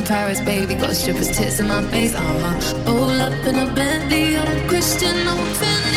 in Paris, baby. Got strippers' tits in my face, uh huh. All up in a Bentley, I'm Christian, I'm.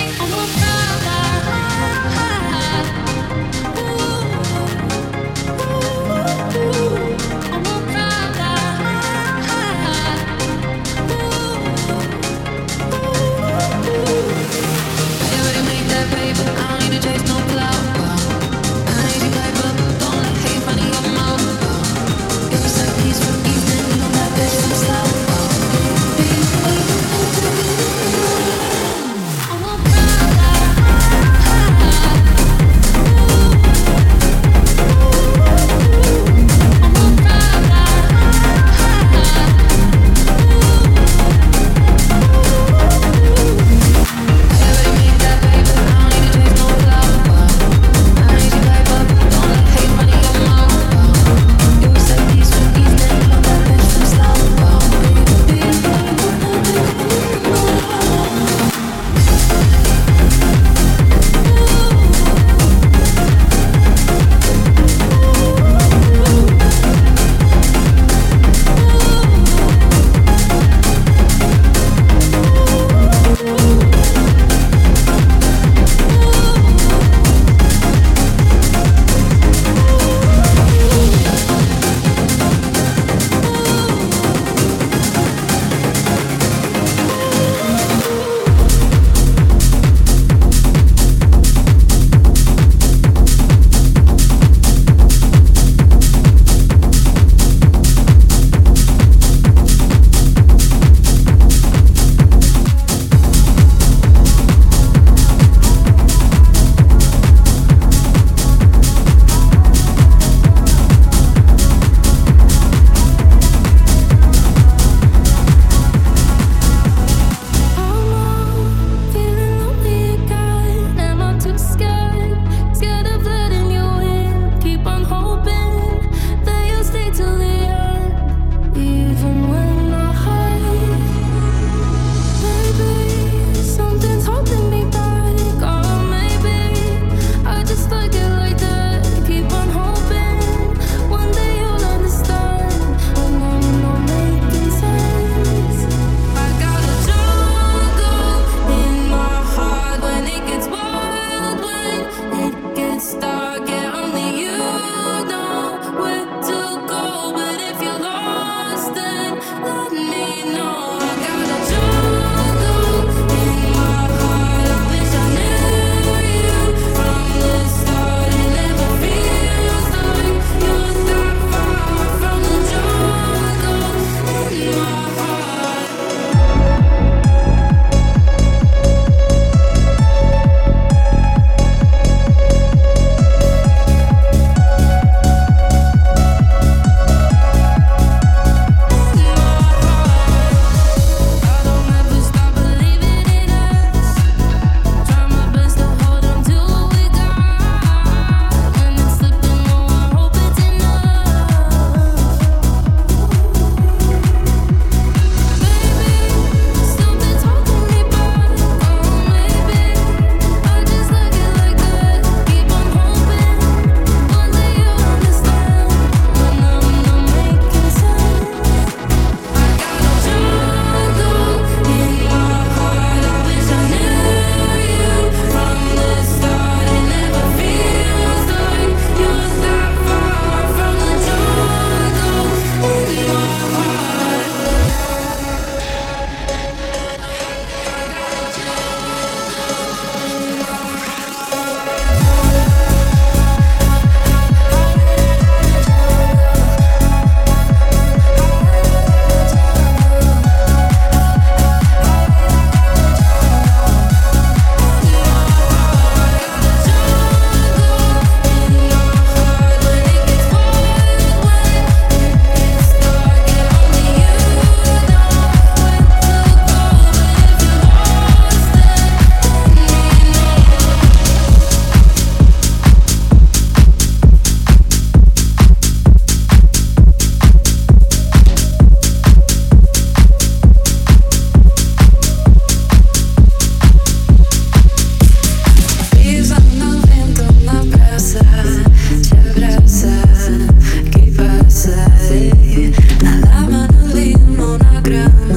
Instagram.